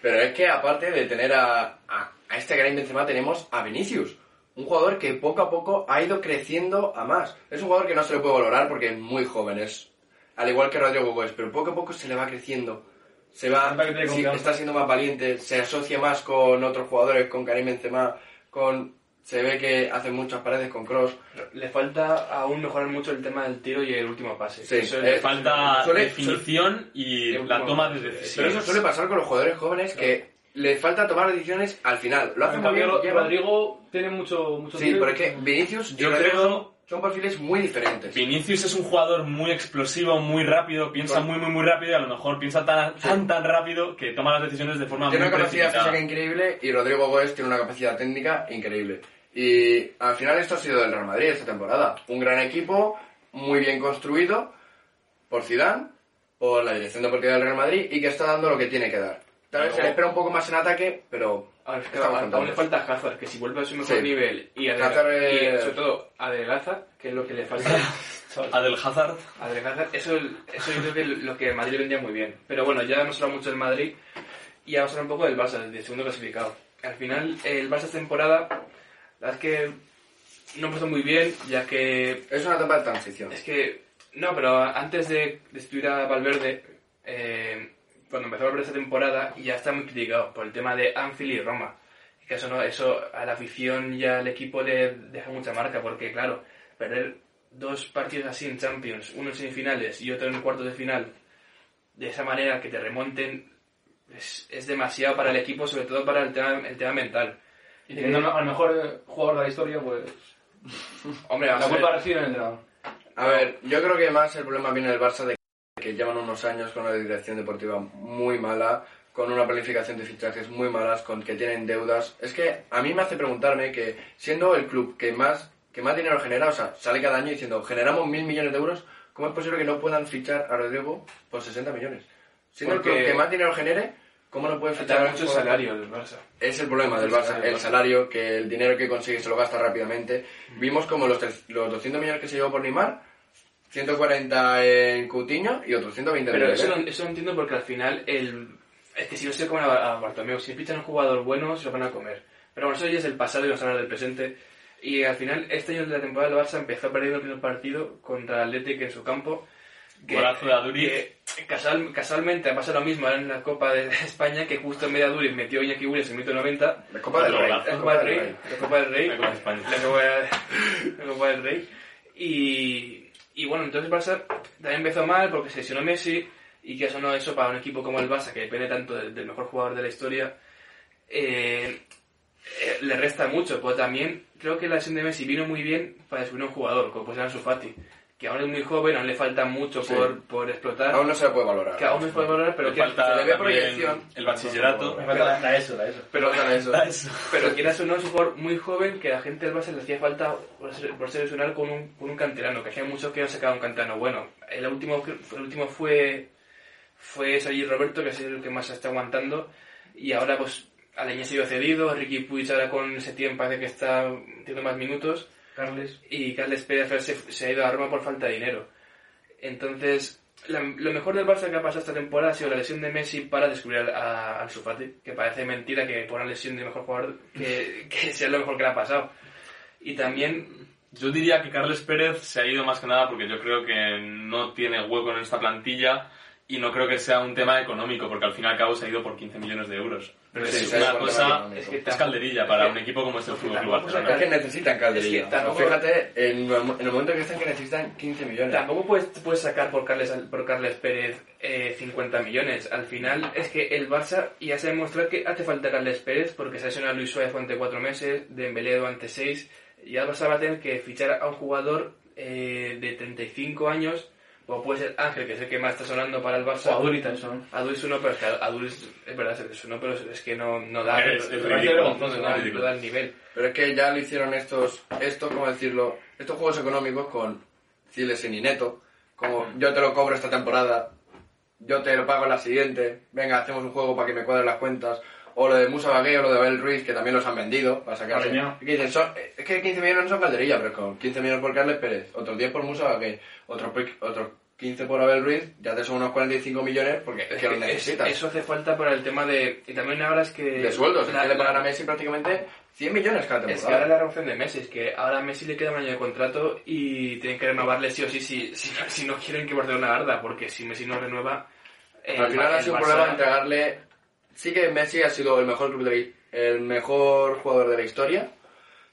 [SPEAKER 2] Pero es que aparte de tener a, a, a este gran Benzema, tenemos a Vinicius. Un jugador que poco a poco ha ido creciendo a más. Es un jugador que no se le puede valorar porque es muy joven. Es al igual que Rodrigo Gómez, pero poco a poco se le va creciendo. Se va, sí, está siendo más valiente, se asocia más con otros jugadores, con Karim Benzema, con... Se ve que hace muchas paredes con Cross.
[SPEAKER 3] Le falta aún mejorar mucho el tema del tiro y el último pase.
[SPEAKER 2] Sí,
[SPEAKER 3] Eso es-
[SPEAKER 2] eh,
[SPEAKER 1] Falta
[SPEAKER 2] suele-
[SPEAKER 1] definición y
[SPEAKER 3] suele-
[SPEAKER 1] la toma de
[SPEAKER 2] Pero
[SPEAKER 1] decisiones.
[SPEAKER 2] eso suele pasar con los jugadores jóvenes que les falta tomar decisiones al final. Lo hacen
[SPEAKER 4] En
[SPEAKER 2] muy bien,
[SPEAKER 4] Rodrigo tiene mucho, mucho
[SPEAKER 2] Sí, pero es que Vinicius y
[SPEAKER 1] Yo
[SPEAKER 2] Rodrigo
[SPEAKER 1] creo-
[SPEAKER 2] son, son perfiles muy diferentes.
[SPEAKER 1] Vinicius es un jugador muy explosivo, muy rápido, piensa muy, muy, muy rápido y a lo mejor piensa tan, tan, tan rápido que toma las decisiones de forma
[SPEAKER 2] Tiene
[SPEAKER 1] muy
[SPEAKER 2] una capacidad
[SPEAKER 1] precipitada.
[SPEAKER 2] física increíble y Rodrigo Gómez tiene una capacidad técnica increíble. Y al final esto ha sido del Real Madrid esta temporada. Un gran equipo, muy bien construido por Zidane, por la dirección deportiva del Real Madrid y que está dando lo que tiene que dar. Tal vez se le espera un poco más en ataque, pero
[SPEAKER 3] A ver, es que
[SPEAKER 2] estamos
[SPEAKER 3] aún le falta Hazard, que si vuelve a su mejor
[SPEAKER 2] Sí.
[SPEAKER 3] nivel y,
[SPEAKER 2] Hazard, eh,
[SPEAKER 3] y sobre todo adelgaza, que es lo que le falta
[SPEAKER 1] Adel Hazard.
[SPEAKER 3] adelgazar, eso, eso yo creo que es lo que Madrid vendría muy bien. Pero bueno, ya hemos hablado mucho del Madrid y vamos a hablar un poco del Barça, del segundo clasificado. Al final, el Barça esta temporada, la verdad es que no empezó muy bien, ya que
[SPEAKER 2] es una etapa de transición.
[SPEAKER 3] Es que, no, pero antes de destituir a Valverde, eh, cuando empezó Valverde esta temporada, ya está muy criticado por el tema de Anfield y Roma. Que eso, no, eso a la afición y al equipo le deja mucha marca, porque claro, perder dos partidos así en Champions, uno en semifinales y otro en cuartos de final, de esa manera que te remonten, es, es demasiado para el equipo, sobre todo para el tema, el tema mental.
[SPEAKER 4] Y teniendo al mejor eh, jugador de la historia, pues.
[SPEAKER 3] Hombre,
[SPEAKER 4] La
[SPEAKER 3] vamos a ver-
[SPEAKER 4] culpa reside en el entrenador.
[SPEAKER 2] A ver, yo creo que más el problema viene del Barça de que llevan unos años con una dirección deportiva muy mala, con una planificación de fichajes muy malas, con que tienen deudas. Es que a mí me hace preguntarme que siendo el club que más que más dinero genera, o sea, sale cada año diciendo generamos mil millones de euros, ¿cómo es posible que no puedan fichar a Rodrigo por 60 millones? Siendo el
[SPEAKER 3] Porque-
[SPEAKER 2] club que más dinero genere, ¿cómo no pueden fichar
[SPEAKER 3] mucho salario el Barça.
[SPEAKER 2] Es el problema del
[SPEAKER 3] El
[SPEAKER 2] Barça,
[SPEAKER 3] del
[SPEAKER 2] el salario, que el dinero que consigue se lo gasta rápidamente. Vimos como los, los 200 millones que se llevó por Neymar, 140 en Coutinho y otros 120 en
[SPEAKER 3] Pero eso
[SPEAKER 2] Dembélé.
[SPEAKER 3] lo, eso lo entiendo porque al final el, es que si no se comen a, a Bartomeu, si a un jugador bueno, se lo van a comer. Pero bueno, eso ya es el pasado y vamos a hablar del presente. Y al final, este año de la temporada del Barça empezó perdiendo el primer partido contra el Athletic en su campo.
[SPEAKER 1] Golazo de Aduriz.
[SPEAKER 3] que casual- casualmente pasa lo mismo en la Copa de España, que justo en medio de Aduriz metió Iñaki Williams en el minuto 90.
[SPEAKER 2] La Copa del Rey.
[SPEAKER 3] La Copa del Rey. La Copa del Rey.
[SPEAKER 1] La Copa de España.
[SPEAKER 3] La Copa, la Copa del Rey. Y, y bueno, entonces Barça también empezó mal porque se lesionó Messi y que eso no eso para un equipo como el Barça, que depende tanto del, mejor jugador de la historia, eh, eh, le resta mucho. Pero también creo que la lesión de Messi vino muy bien para descubrir un jugador, como puede ser Ansu Fati, que aún es muy joven, aún le falta mucho
[SPEAKER 2] Sí.
[SPEAKER 3] por, por explotar,
[SPEAKER 2] Aún no se le puede valorar.
[SPEAKER 3] que aún no se puede valorar, pero
[SPEAKER 1] Le
[SPEAKER 3] que
[SPEAKER 1] falta
[SPEAKER 2] se le ve
[SPEAKER 1] también
[SPEAKER 2] proyección.
[SPEAKER 1] el bachillerato.
[SPEAKER 4] Me falta la, la ESO, la ESO.
[SPEAKER 3] pero,
[SPEAKER 2] Falta eso.
[SPEAKER 3] Pero quieras o no, es un jugador muy joven que a la gente del Barça le hacía falta por ser, por con un, con un canterano, que hacía mucho que no sacaba un canterano bueno. El último, el último fue, fue Sergi Roberto, que es el que más se está aguantando, y ahora pues Aleñá ha ido cedido, Ricky Puig ahora con Setién parece que está teniendo más minutos,
[SPEAKER 4] Carles.
[SPEAKER 3] y Carles Pérez se, se ha ido a Roma por falta de dinero. Entonces, la- lo mejor del Barça que ha pasado esta temporada ha sido la lesión de Messi para descubrir a, a Ansu Fati, que parece mentira que por una lesión de mejor jugador que, que sea lo mejor que le ha pasado. Y también,
[SPEAKER 1] Yo diría que Carles Pérez se ha ido más que nada porque yo creo que no tiene hueco en esta plantilla y no creo que sea un tema económico porque al fin y al cabo se ha ido por 15 millones de euros. Pero
[SPEAKER 2] Sí,
[SPEAKER 1] es una cosa, es, que es calderilla para un equipo como este Fútbol Club
[SPEAKER 3] tampoco
[SPEAKER 1] Barcelona.
[SPEAKER 2] Es que necesitan calderilla.
[SPEAKER 3] Es que tampoco-
[SPEAKER 2] Fíjate, en, en el momento que están que necesitan 15 millones.
[SPEAKER 3] Tampoco puedes, puedes sacar por Carles, por Carles Pérez eh, 50 millones. Al final es que el Barça ya se ha demostrado que hace falta Carles Pérez porque se ha lesionado Luis Suárez durante 4 meses, Dembélé durante 6 y el Barça va a tener que fichar a un jugador eh, de 35 años o puede ser Ángel, que es el que más está sonando para el Barça.
[SPEAKER 4] O Adulita, eso, ¿no?
[SPEAKER 3] Adul es uno, pero es que Adul es, es verdad, es uno, pero es que no, no da,
[SPEAKER 1] Es- es
[SPEAKER 3] no,
[SPEAKER 1] ridículo,
[SPEAKER 3] no, no
[SPEAKER 1] es
[SPEAKER 3] da-
[SPEAKER 1] ridículo.
[SPEAKER 3] no da el nivel.
[SPEAKER 2] Pero es que ya lo hicieron estos, estos, ¿cómo decirlo? Estos juegos económicos con Cilesen y Neto. Como yo te lo cobro esta temporada, yo te lo pago en la siguiente, venga, hacemos un juego para que me cuadren las cuentas. O lo de Musa Bagué o lo de Abel Ruiz, que también los han vendido para sacarse.
[SPEAKER 4] Mariño.
[SPEAKER 2] Y que dicen, son- es que 15 millones no son calderilla, pero con 15 millones por Carles Pérez, otros 10 por Musa Bagué, otros, otros 15 por Abel Ruiz, ya te son unos 45 millones porque es que los
[SPEAKER 3] Es-
[SPEAKER 2] necesitas.
[SPEAKER 3] Eso hace falta para el tema de... Y también ahora es que...
[SPEAKER 2] de sueldos, es
[SPEAKER 3] la-
[SPEAKER 2] que le pagan a Messi prácticamente 100 millones cada
[SPEAKER 3] Es que
[SPEAKER 2] temporada.
[SPEAKER 3] ahora la reacción de Messi es que ahora a Messi le queda un año de contrato y tienen que renovarle sí o sí si, si, si no quieren que Barcelona arda, porque si Messi no renueva...
[SPEAKER 2] Al final ha sido un problema entregarle. Sí que Messi ha sido el mejor club de la- el mejor jugador de la historia.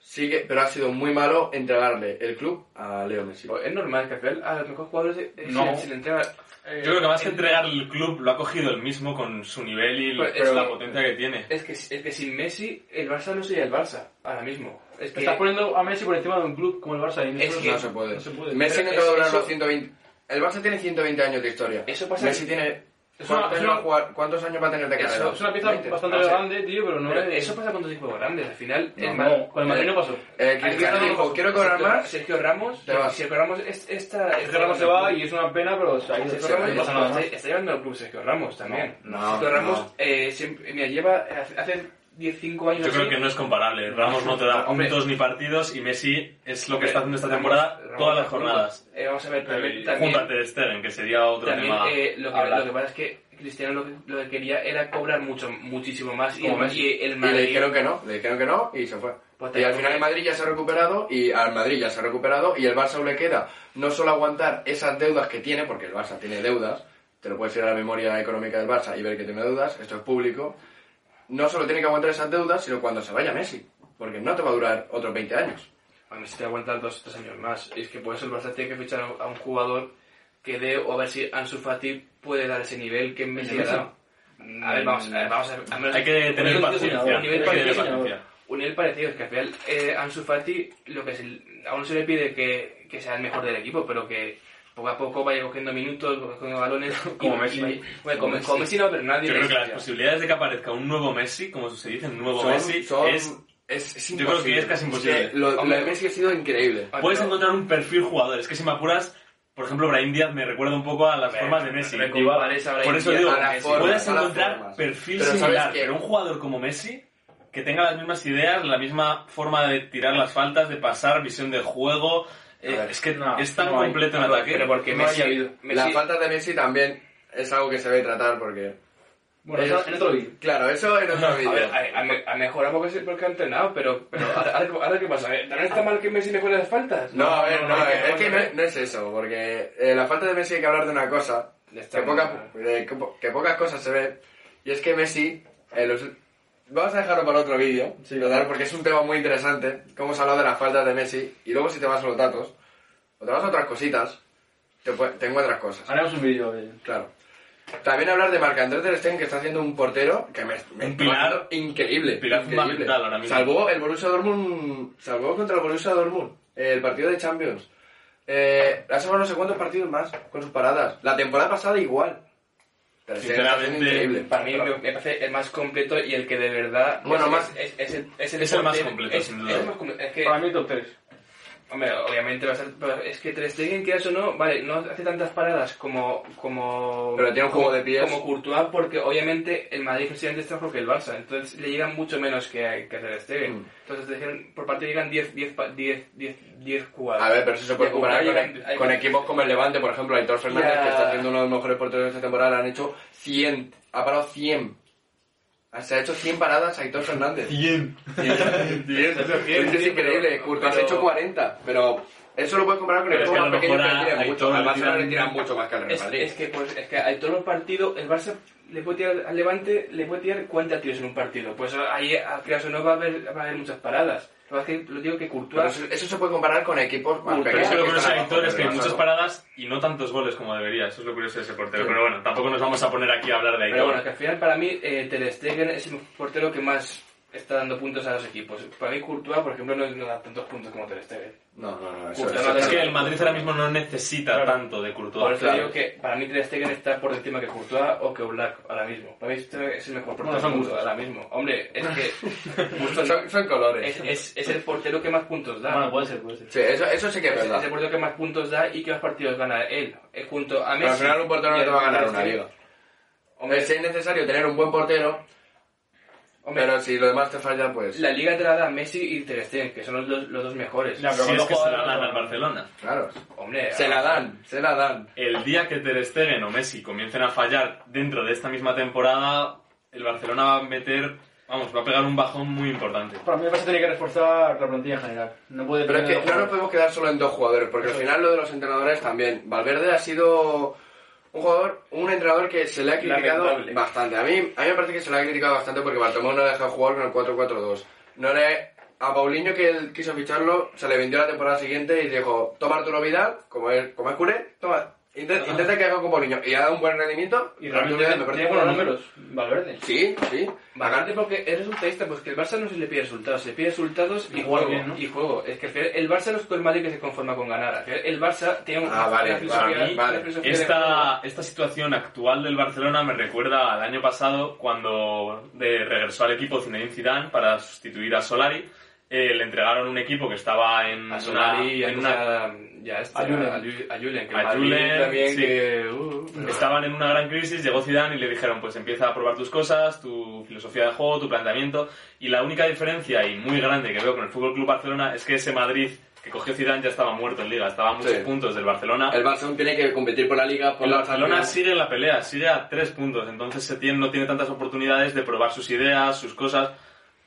[SPEAKER 2] Sí que, pero ha sido muy malo entregarle el club a Leo Messi.
[SPEAKER 3] Es normal que al final a los mejores jugadores eh,
[SPEAKER 4] No.
[SPEAKER 3] se, le entrega... eh,
[SPEAKER 1] Yo creo que más que
[SPEAKER 3] en-
[SPEAKER 1] entregar el club lo ha cogido él mismo con su nivel y
[SPEAKER 3] Pero
[SPEAKER 1] pero
[SPEAKER 3] es
[SPEAKER 1] la
[SPEAKER 3] que-
[SPEAKER 1] potencia que tiene.
[SPEAKER 3] Es que, es que sin Messi el Barça no sería el Barça ahora mismo. Es que...
[SPEAKER 4] Estás poniendo a Messi por encima de un club como el Barça. Y
[SPEAKER 3] Es que
[SPEAKER 2] no se puede.
[SPEAKER 4] No se puede.
[SPEAKER 2] Messi no te va a durar los 120. El Barça tiene 120 años de historia.
[SPEAKER 3] Eso pasa
[SPEAKER 2] Messi
[SPEAKER 3] que-
[SPEAKER 2] tiene.
[SPEAKER 4] Es una-
[SPEAKER 2] ¿cuántos,
[SPEAKER 4] es
[SPEAKER 2] años va a
[SPEAKER 4] una-
[SPEAKER 2] jugar- ¿Cuántos años va a tener de
[SPEAKER 3] Eso-
[SPEAKER 2] carrera?
[SPEAKER 4] Es una pieza
[SPEAKER 2] 20.
[SPEAKER 4] bastante
[SPEAKER 3] Vamos a ver.
[SPEAKER 4] grande, tío, pero no
[SPEAKER 3] Pero
[SPEAKER 4] es...
[SPEAKER 3] eso pasa con tus equipos grandes. Al final,
[SPEAKER 4] No,
[SPEAKER 3] el
[SPEAKER 4] no,
[SPEAKER 3] Mar-
[SPEAKER 4] con el Madrid no pasó.
[SPEAKER 2] Eh, Cristiano dijo: Quiero cobrar
[SPEAKER 3] Sergio-
[SPEAKER 2] más.
[SPEAKER 3] Sergio Ramos,
[SPEAKER 2] Te vas.
[SPEAKER 3] Sergio Ramos es, esta,
[SPEAKER 4] Sergio Ramos se va y es una pena, pero o sea, ahí
[SPEAKER 3] Sergio
[SPEAKER 4] se-
[SPEAKER 3] Ramos
[SPEAKER 4] no pasa
[SPEAKER 3] está,
[SPEAKER 4] nada más.
[SPEAKER 3] está, está llevando al club Sergio Ramos también.
[SPEAKER 2] No, no,
[SPEAKER 3] Sergio Ramos
[SPEAKER 2] no.
[SPEAKER 3] eh, siempre, mira, lleva hace- hace 10-5 años
[SPEAKER 1] Yo creo
[SPEAKER 3] así,
[SPEAKER 1] que no es comparable. Ramos no te da
[SPEAKER 3] Hombre.
[SPEAKER 1] puntos ni partidos y Messi es lo que
[SPEAKER 3] Hombre,
[SPEAKER 1] está haciendo esta temporada
[SPEAKER 3] Ramos
[SPEAKER 1] todas las
[SPEAKER 3] da
[SPEAKER 1] jornadas.
[SPEAKER 3] Eh, vamos a ver, también,
[SPEAKER 1] Y
[SPEAKER 3] también,
[SPEAKER 1] Ter Stegen, que sería otro
[SPEAKER 3] también,
[SPEAKER 1] tema.
[SPEAKER 3] eh, lo, que, lo que pasa es que Cristiano lo que, lo que quería era cobrar mucho, muchísimo más y, el- y el
[SPEAKER 2] Y le
[SPEAKER 3] Madrid...
[SPEAKER 2] dijeron que no, le dijeron que no y se fue.
[SPEAKER 3] Pues
[SPEAKER 2] y al final el Madrid ya se ha recuperado y al Madrid ya se ha recuperado y el Barça le queda no solo aguantar esas deudas que tiene, porque el Barça tiene deudas, te lo puedes ir a la memoria económica del Barça y ver que tiene deudas, esto es público, no solo tiene que aguantar esas deudas, sino cuando se vaya Messi, porque no te va a durar otros 20 años.
[SPEAKER 3] A mí se te aguantar dos o tres años más. Es que por eso el Barça tiene que fichar a un jugador que dé, o a ver si Ansu Fati puede dar ese nivel que Messi ha
[SPEAKER 4] Messi?
[SPEAKER 3] dado. A ver, vamos, a ver, vamos a ver. a menos-
[SPEAKER 1] Hay que tener
[SPEAKER 3] un-
[SPEAKER 1] paciencia.
[SPEAKER 3] Un nivel parecido. Un nivel parecido. Es que al final eh, Ansu Fati, lo que se, a uno se le pide que, que sea el mejor del equipo, pero que poco a poco vaya cogiendo minutos, cogiendo balones.
[SPEAKER 4] Como
[SPEAKER 3] y-
[SPEAKER 4] Messi.
[SPEAKER 3] y bueno, como, como Messi no, pero nadie
[SPEAKER 1] Yo creo que las posibilidades de que aparezca un nuevo Messi, como se dice, un nuevo
[SPEAKER 2] Son-
[SPEAKER 1] Messi,
[SPEAKER 2] son-
[SPEAKER 1] es...
[SPEAKER 2] es, es
[SPEAKER 1] yo creo que es casi imposible.
[SPEAKER 2] que lo, lo
[SPEAKER 3] Hombre,
[SPEAKER 2] de Messi ha sido increíble.
[SPEAKER 3] Ah,
[SPEAKER 1] Puedes
[SPEAKER 3] pero-
[SPEAKER 1] encontrar un perfil jugador. Es que si me apuras, por ejemplo, Brahim Díaz me recuerda un poco a las formas de Messi.
[SPEAKER 3] Me Brahim
[SPEAKER 1] Por eso digo,
[SPEAKER 2] forma.
[SPEAKER 1] puedes encontrar perfil
[SPEAKER 2] Pero ¿sabes
[SPEAKER 1] similar, pero un jugador como Messi que tenga las mismas ideas, la misma forma de tirar las faltas, de pasar, visión de juego.
[SPEAKER 2] A ver,
[SPEAKER 1] es que
[SPEAKER 4] no,
[SPEAKER 1] es tan
[SPEAKER 4] no hay.
[SPEAKER 1] completo en
[SPEAKER 3] Pero-
[SPEAKER 1] ataque.
[SPEAKER 3] pero porque
[SPEAKER 4] No
[SPEAKER 3] Messi,
[SPEAKER 4] haya.
[SPEAKER 3] Messi-
[SPEAKER 2] La falta de Messi también es algo que se debe tratar porque...
[SPEAKER 4] Bueno,
[SPEAKER 2] Es-
[SPEAKER 4] eso en otro vídeo.
[SPEAKER 2] Claro, eso en otro
[SPEAKER 3] A
[SPEAKER 2] vídeo.
[SPEAKER 3] ver, ha, ha- ha mejorado porque, porque ha entrenado, pero, pero ahora, ahora, ahora ¿qué pasa? ¿También está mal que Messi mejore las faltas?
[SPEAKER 2] No, a ver, no,
[SPEAKER 3] hay
[SPEAKER 2] es que no,
[SPEAKER 3] a ver.
[SPEAKER 2] es eso, porque eh, la falta de Messi hay que hablar de una cosa, que, poca- que po- que pocas cosas se ven, y es que Messi, en los- vamos a dejarlo para otro vídeo,
[SPEAKER 4] Sí.
[SPEAKER 2] porque es un tema muy interesante, se ha hablado de las faltas de Messi, y luego si te vas a los datos, o te vas a otras cositas, te, te encuentras cosas,
[SPEAKER 4] Haremos un vídeo de...
[SPEAKER 2] claro. También hablar de Marc-André Ter Stegen, que está haciendo un portero que me, me
[SPEAKER 1] Un pilar-
[SPEAKER 2] increíble.
[SPEAKER 1] pilar
[SPEAKER 2] increíble.
[SPEAKER 1] fundamental ahora mismo.
[SPEAKER 2] Salvó el Borussia Dortmund, salvó contra el Borussia Dortmund, el partido de Champions. Eh, ha salvado no sé cuántos partidos más con sus paradas. La temporada pasada igual. Haciendo
[SPEAKER 1] Sinceramente,
[SPEAKER 2] increíble.
[SPEAKER 3] Para mí me, me parece el más completo y el que de verdad...
[SPEAKER 2] Bueno,
[SPEAKER 3] es,
[SPEAKER 2] más-
[SPEAKER 3] Es, es, el, es, el,
[SPEAKER 1] Es el más completo,
[SPEAKER 3] es-
[SPEAKER 1] sin duda.
[SPEAKER 3] es el más completo. Es que,
[SPEAKER 4] Para mí top 3.
[SPEAKER 3] Hombre, obviamente va a ser... pero es que Ter Stegen, quieras o no, vale, no hace tantas paradas como... como
[SPEAKER 2] Pero tiene un juego
[SPEAKER 3] como-
[SPEAKER 2] de pies.
[SPEAKER 3] Como Courtois, porque obviamente el Madrid precisamente está mejor que el Barça. Entonces le llegan mucho menos que, a- que a Ter Stegen.
[SPEAKER 2] Mm.
[SPEAKER 3] Entonces por parte llegan 10, 10, pa- 10, 10, 10 jugadas.
[SPEAKER 2] A ver, pero eso se puede comparar con,
[SPEAKER 3] Courtois llegan-
[SPEAKER 2] con equipos como el Levante, por ejemplo, Aitor Fernández, que está siendo uno de los mejores porteros de esta temporada, han hecho 100, ha parado 100. Se ha hecho 100 paradas a Aitor Fernández.
[SPEAKER 1] 100.
[SPEAKER 2] 100. Es que es increíble, ha
[SPEAKER 3] Pero-
[SPEAKER 2] hecho 40, pero Eso lo puedes comparar con
[SPEAKER 1] Pero
[SPEAKER 2] el
[SPEAKER 1] a
[SPEAKER 2] más pequeño que le tiran
[SPEAKER 1] Aitor
[SPEAKER 2] mucho. Al no le
[SPEAKER 1] tiran-
[SPEAKER 2] mucho más que al Real Madrid.
[SPEAKER 3] es que, pues, es que hay todos los partidos, el Barça le puede tirar al Levante, le puede tirar 40 tiros en un partido. Pues ahí, a Criaso no va a haber, va a haber muchas paradas. Lo que lo digo que
[SPEAKER 2] Pero
[SPEAKER 3] Courtois...
[SPEAKER 2] eso, eso se puede comparar con equipos más
[SPEAKER 1] Pero
[SPEAKER 2] pequeños.
[SPEAKER 1] es que lo
[SPEAKER 2] que
[SPEAKER 1] curioso de Aitor es que hay muchas paradas y no tantos goles como debería. Eso es lo curioso de ese portero.
[SPEAKER 2] Sí.
[SPEAKER 1] Pero bueno, tampoco nos vamos a poner aquí a hablar de
[SPEAKER 3] Pero bueno, que al final para mí eh, Ter Stegen es el portero que más está dando puntos a los equipos. Para mí Courtois, por ejemplo, no, no da tantos puntos como Ter Stegen.
[SPEAKER 2] No, no, no. Eso,
[SPEAKER 3] Courtois
[SPEAKER 2] eso-
[SPEAKER 3] no
[SPEAKER 1] Es que el Madrid ahora mismo no necesita
[SPEAKER 3] Claro.
[SPEAKER 1] tanto de
[SPEAKER 3] Por
[SPEAKER 1] Courtois.
[SPEAKER 3] eso
[SPEAKER 2] claro.
[SPEAKER 3] digo que para mí Ter Stegen está por encima que Courtois o que Oblak ahora mismo. Para mí este es el mejor portero ahora mismo. Hombre, es que
[SPEAKER 2] Son, son colores.
[SPEAKER 3] es, es, es el portero que más puntos da.
[SPEAKER 4] Bueno, puede ser, puede ser.
[SPEAKER 2] Sí, eso, eso sí que es
[SPEAKER 3] es, es
[SPEAKER 2] verdad.
[SPEAKER 3] el portero que más puntos da y que más partidos gana él. Eh, junto a Messi.
[SPEAKER 2] Pero al final un portero no te va a ganar una liga.
[SPEAKER 3] Hombre,
[SPEAKER 2] Si es necesario tener un buen portero,
[SPEAKER 3] hombre,
[SPEAKER 2] pero si lo demás te falla, pues...
[SPEAKER 3] la liga te la da Messi y Ter Stegen, que son los, dos- los dos mejores.
[SPEAKER 4] Ya, pero
[SPEAKER 1] Si es que se la dan al Barcelona.
[SPEAKER 2] Claro.
[SPEAKER 3] Hombre,
[SPEAKER 2] Se la dan, se la dan.
[SPEAKER 1] El día que Ter Stegen o Messi comiencen a fallar dentro de esta misma temporada, el Barcelona va a meter, vamos, va a pegar un bajón muy importante.
[SPEAKER 4] Para mí el Barça tiene que reforzar la plantilla en general. No puede
[SPEAKER 2] Pero es
[SPEAKER 4] tener
[SPEAKER 2] que no nos podemos quedar solo en dos jugadores, porque al final lo de los entrenadores también. Valverde ha sido un jugador, un entrenador que se le ha criticado
[SPEAKER 3] Lamentable.
[SPEAKER 2] bastante. A mí, a mí me parece que se le ha criticado bastante porque Bartomeu no le ha dejado jugar con el 4-4-2. No le... A Paulinho, que él quiso ficharlo, se le vendió la temporada siguiente y dijo, toma Arturo Vidal, como es, como es culé, toma, intenta, intenta que haga con Paulinho. Y ha dado un buen rendimiento.
[SPEAKER 4] Y realmente
[SPEAKER 2] me parece
[SPEAKER 4] tiene
[SPEAKER 2] un
[SPEAKER 4] buenos
[SPEAKER 2] buen
[SPEAKER 4] números. Valverde.
[SPEAKER 2] Sí, sí.
[SPEAKER 3] Bastante porque es resultadista, pues que el Barça no se le pide resultados, se le pide resultados y,
[SPEAKER 4] Y
[SPEAKER 3] juego.
[SPEAKER 4] bien, ¿no?
[SPEAKER 3] Y juego. Es que el Barça no es como el Madrid que se conforma con ganar. El Barça tiene un-
[SPEAKER 2] Ah, vale, vale, vale.
[SPEAKER 1] Esta, esta situación actual del Barcelona me recuerda al año pasado cuando de- regresó al equipo Zinedine Zidane para sustituir a Solari. Eh, le entregaron un equipo que estaba en
[SPEAKER 3] A
[SPEAKER 1] una,
[SPEAKER 3] Solari y
[SPEAKER 1] en una-
[SPEAKER 3] a, ya este,
[SPEAKER 4] a Julen.
[SPEAKER 3] a Ju- a Julen, que
[SPEAKER 1] A Julen,
[SPEAKER 3] también
[SPEAKER 1] sí.
[SPEAKER 3] que... uh,
[SPEAKER 1] Estaban en una gran crisis, llegó Zidane y le dijeron, pues empieza a probar tus cosas, tu filosofía de juego, tu planteamiento. Y la única diferencia, y muy grande, que veo con el Fútbol Club Barcelona es que ese Madrid que cogió Zidane ya estaba muerto en Liga, estaba a muchos
[SPEAKER 2] Sí.
[SPEAKER 1] puntos del Barcelona.
[SPEAKER 2] El aún tiene que competir por la liga, por
[SPEAKER 1] El
[SPEAKER 2] la
[SPEAKER 1] Barcelona
[SPEAKER 2] Champions.
[SPEAKER 1] sigue en la pelea, sigue a tres puntos, entonces Setién no tiene tantas oportunidades de probar sus ideas, sus cosas.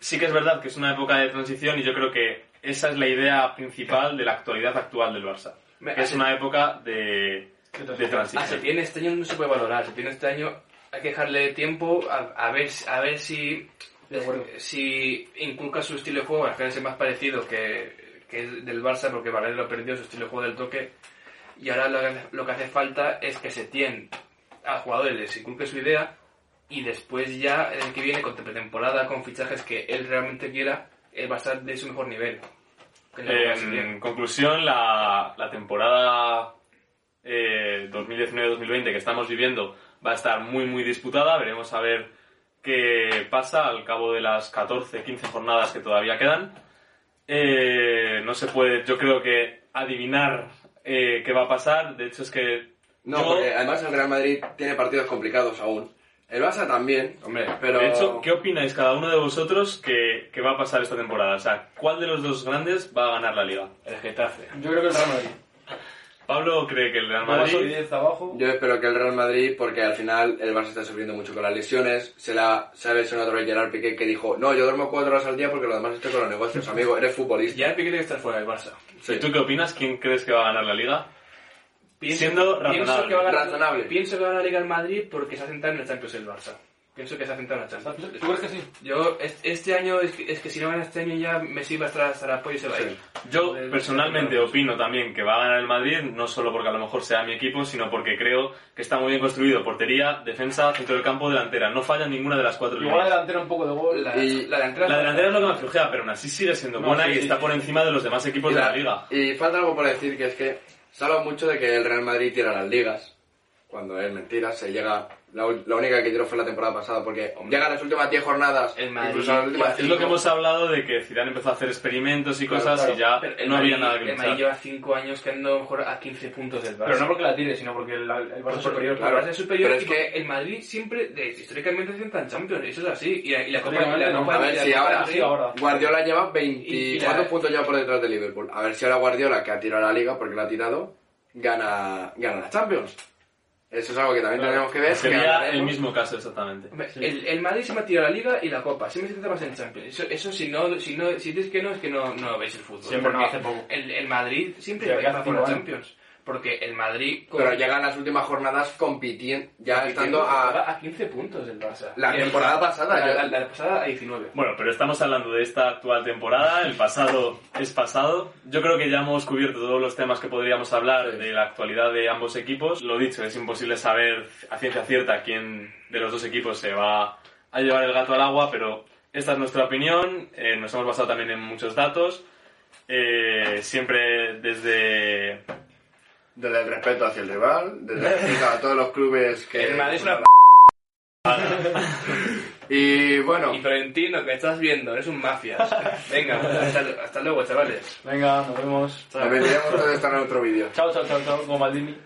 [SPEAKER 1] Sí que es verdad que es una época de transición y yo creo que esa es la idea principal de la actualidad actual del Barça.
[SPEAKER 3] Me-
[SPEAKER 1] Que es
[SPEAKER 3] hace-
[SPEAKER 1] una época de, de
[SPEAKER 3] A
[SPEAKER 1] transición.
[SPEAKER 3] Setién este año no se puede valorar. Setién este año hay que dejarle tiempo a, a ver, a ver si,
[SPEAKER 4] acuerdo.
[SPEAKER 3] si inculca su estilo de juego. Al final es más parecido que, que es del Barça porque Valverde lo perdió, su estilo de juego del toque. Y ahora lo, que- lo que hace falta es que Setién a jugadores les inculque su idea y después ya el que viene con pretemporada, con fichajes que él realmente quiera, él va a estar de su mejor nivel.
[SPEAKER 1] En conclusión, la, la temporada eh, 2019-2020 que estamos viviendo va a estar muy, muy disputada. Veremos a ver qué pasa al cabo de las 14-15 jornadas que todavía quedan. Eh, no se puede, yo creo que adivinar eh, qué va a pasar. De hecho, es que
[SPEAKER 2] No,
[SPEAKER 1] yo-
[SPEAKER 2] porque además el Real Madrid tiene partidos complicados aún. El Barça también,
[SPEAKER 1] Hombre,
[SPEAKER 2] pero...
[SPEAKER 1] de hecho, ¿qué opináis cada uno de vosotros que, que va a pasar esta temporada? O sea, ¿cuál de los dos grandes va a ganar la liga?
[SPEAKER 3] El Getafe.
[SPEAKER 4] Yo creo que el Real Madrid.
[SPEAKER 1] Pablo cree que el Real Madrid...
[SPEAKER 4] abajo.
[SPEAKER 2] Yo espero que el Real Madrid, porque al final el Barça está sufriendo mucho con las lesiones. Se la se ha lesionado otra vez Gerard Piqué que dijo, no, yo duermo cuatro horas al día porque lo demás estoy con los negocios. Amigo, eres futbolista.
[SPEAKER 3] Ya el Piqué tiene que estar fuera del Barça.
[SPEAKER 2] Sí.
[SPEAKER 1] ¿Y tú qué opinas? ¿Quién crees que va a ganar la liga?
[SPEAKER 3] Pienso,
[SPEAKER 1] Siendo
[SPEAKER 3] pienso
[SPEAKER 1] razonable.
[SPEAKER 3] que va a ganar,
[SPEAKER 2] Razonable.
[SPEAKER 3] Pienso que va a ganar la Liga el Madrid porque se ha sentado en el Champions el Barça. Pienso que se ha sentado en el Champions.
[SPEAKER 4] ¿Tú crees que sí?
[SPEAKER 3] Yo, es- este año, es que, es que si no gana este año ya Messi va a estar hasta el apoyo y se va a ir.
[SPEAKER 1] Yo personalmente
[SPEAKER 3] no
[SPEAKER 1] opino también que va a ganar el Madrid, no solo porque a lo mejor sea mi equipo, sino porque creo que está muy bien construido. Portería, defensa, centro del campo, delantera. No falla ninguna de las cuatro
[SPEAKER 4] Igual la
[SPEAKER 1] líneas.
[SPEAKER 4] delantera un poco de gol.
[SPEAKER 3] La,
[SPEAKER 2] Y-
[SPEAKER 3] la delantera...
[SPEAKER 1] La delantera es lo que me flojea, pero aún así sigue siendo
[SPEAKER 4] No,
[SPEAKER 1] buena
[SPEAKER 4] sí,
[SPEAKER 1] y
[SPEAKER 4] sí,
[SPEAKER 1] está
[SPEAKER 4] sí.
[SPEAKER 1] por encima de los demás equipos de
[SPEAKER 2] la-
[SPEAKER 1] la liga.
[SPEAKER 2] Y falta algo por decir, que es que se habla mucho de que el Real Madrid tira las ligas. Cuando es mentira, se llega... La, ul- la única que tiró fue la temporada pasada, porque llega a las últimas 10 jornadas,
[SPEAKER 3] El Madrid-
[SPEAKER 2] incluso las últimas
[SPEAKER 1] Es lo que hemos hablado de que Zidane empezó a hacer experimentos y
[SPEAKER 2] Claro,
[SPEAKER 1] cosas
[SPEAKER 2] claro.
[SPEAKER 1] y ya
[SPEAKER 3] Pero el
[SPEAKER 1] no había
[SPEAKER 3] Madrid-
[SPEAKER 1] nada que
[SPEAKER 3] El Madrid lleva 5 años que ando mejor a 15 puntos del Barça.
[SPEAKER 4] Pero no porque la tire, sino porque el, el Barça es superior.
[SPEAKER 2] claro.
[SPEAKER 3] El Barça es superior
[SPEAKER 2] Pero es
[SPEAKER 3] y
[SPEAKER 2] que-
[SPEAKER 3] el Madrid siempre, de- históricamente, sienta en Champions. Eso es así. Y la, y la Copa, y la
[SPEAKER 4] no.
[SPEAKER 3] Copa-
[SPEAKER 2] A ver si ahora-
[SPEAKER 4] Sí, ahora.
[SPEAKER 2] Guardiola lleva
[SPEAKER 3] Y- y
[SPEAKER 2] 24
[SPEAKER 3] la-
[SPEAKER 2] puntos ya por detrás de Liverpool. A ver si ahora Guardiola, que ha tirado la liga porque la ha tirado, gana, gana la Champions. Eso es algo que también
[SPEAKER 1] Claro.
[SPEAKER 2] tenemos que ver. que
[SPEAKER 1] Sería el mismo caso exactamente.
[SPEAKER 3] El, el Madrid se me ha tirado la Liga y la Copa. Siempre se centra más en Champions. Eso, eso si no, si no, si dices que no, es que no, no veis el fútbol.
[SPEAKER 4] Siempre, no, hace poco.
[SPEAKER 3] El, el Madrid siempre
[SPEAKER 4] Sí,
[SPEAKER 3] va por la
[SPEAKER 4] años.
[SPEAKER 3] Champions. Porque el Madrid... con-
[SPEAKER 2] Pero llegan las últimas jornadas compitiendo, ya estando a
[SPEAKER 3] a 15 puntos del Barça.
[SPEAKER 2] la
[SPEAKER 3] el-
[SPEAKER 2] temporada pasada.
[SPEAKER 3] La,
[SPEAKER 2] yo-
[SPEAKER 3] la- la pasada a 19.
[SPEAKER 1] Bueno, pero estamos hablando de esta actual temporada, el pasado es pasado. Yo creo que ya hemos cubierto todos los temas que podríamos hablar
[SPEAKER 2] Sí.
[SPEAKER 1] de la actualidad de ambos equipos. Lo dicho, es imposible saber a ciencia cierta quién de los dos equipos se va a llevar el gato al agua, pero esta es nuestra opinión, eh, nos hemos basado también en muchos datos, eh, siempre desde...
[SPEAKER 2] Desde el respeto hacia el rival, desde el respeto a todos los clubes que...
[SPEAKER 3] El Madrid es una
[SPEAKER 2] Y bueno,
[SPEAKER 3] Y Florentino, que estás viendo, eres un mafias. Venga, hasta, hasta luego, chavales.
[SPEAKER 4] Venga, nos vemos.
[SPEAKER 2] nos veremos todo esto en otro vídeo.
[SPEAKER 4] Chao, chao, chao, chao, como Maldini.